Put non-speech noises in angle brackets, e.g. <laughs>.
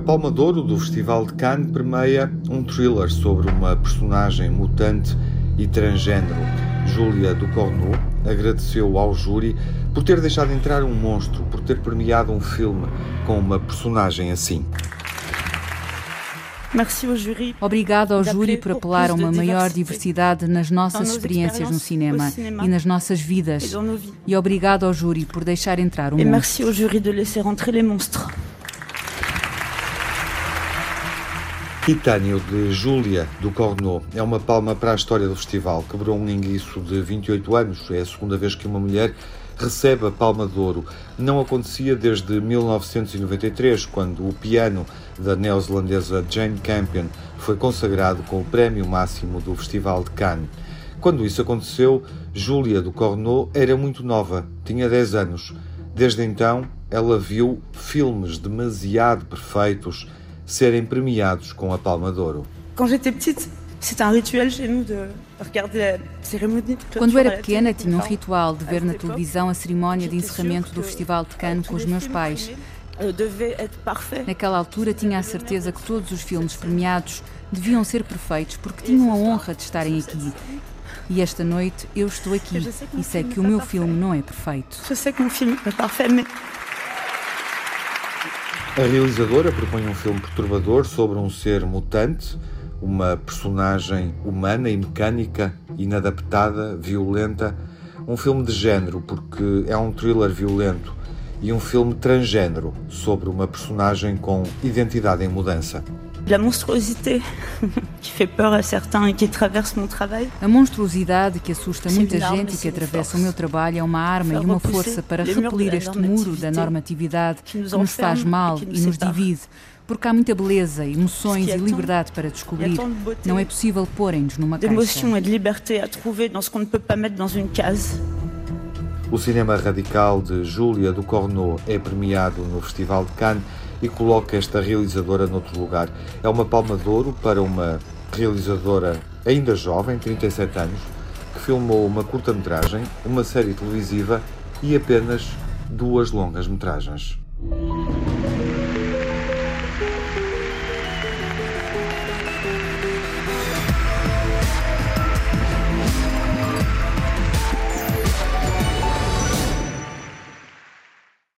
Palma de Ouro do Festival de Cannes permeia um thriller sobre uma personagem mutante e transgênero. Júlia Ducorneau agradeceu ao júri por ter deixado entrar um monstro, por ter premiado um filme com uma personagem assim. Obrigado ao júri por apelar a uma maior diversidade nas nossas experiências no cinema e nas nossas vidas. E obrigado ao júri por deixar entrar um monstro. Titânio de Júlia do Corneau é uma palma para a história do festival. Quebrou um linguiço de 28 anos. É a segunda vez que uma mulher recebe a Palma de Ouro. Não acontecia desde 1993, quando o piano da neozelandesa Jane Campion foi consagrado com o prémio máximo do Festival de Cannes. Quando isso aconteceu, Júlia do Corneau era muito nova, tinha 10 anos. Desde então, ela viu filmes demasiado perfeitos serem premiados com a Palma de Ouro. Quando era pequena, tinha um ritual de ver na televisão a cerimónia de encerramento do Festival de Cannes com os meus pais. Naquela altura, tinha a certeza que todos os filmes premiados deviam ser perfeitos porque tinham a honra de estarem aqui. E esta noite eu estou aqui e sei que o meu filme não é perfeito. Eu sei que o meu filme é perfeito, a realizadora propõe um filme perturbador sobre um ser mutante, uma personagem humana e mecânica, inadaptada, violenta. Um filme de género, porque é um thriller violento, e um filme transgênero sobre uma personagem com identidade em mudança la monstruosité <laughs> que fait peur a certains e que traverse mon travail. A monstruosidade que assusta muita gente e que atravessa o meu trabalho é uma arma e uma força para repelir este muro da normatividade que nos faz mal e nos divide. Porque há muita beleza, emoções e liberdade para descobrir. Não é possível porem-nos numa caixa. D'émotion de liberdade a trouver dans ce qu'on ne peut pas mettre dans une case. O cinema radical de Júlia do Corneau é premiado no Festival de Cannes e coloca esta realizadora noutro lugar. É uma palma de ouro para uma realizadora ainda jovem, 37 anos, que filmou uma curta-metragem, uma série televisiva e apenas duas longas-metragens.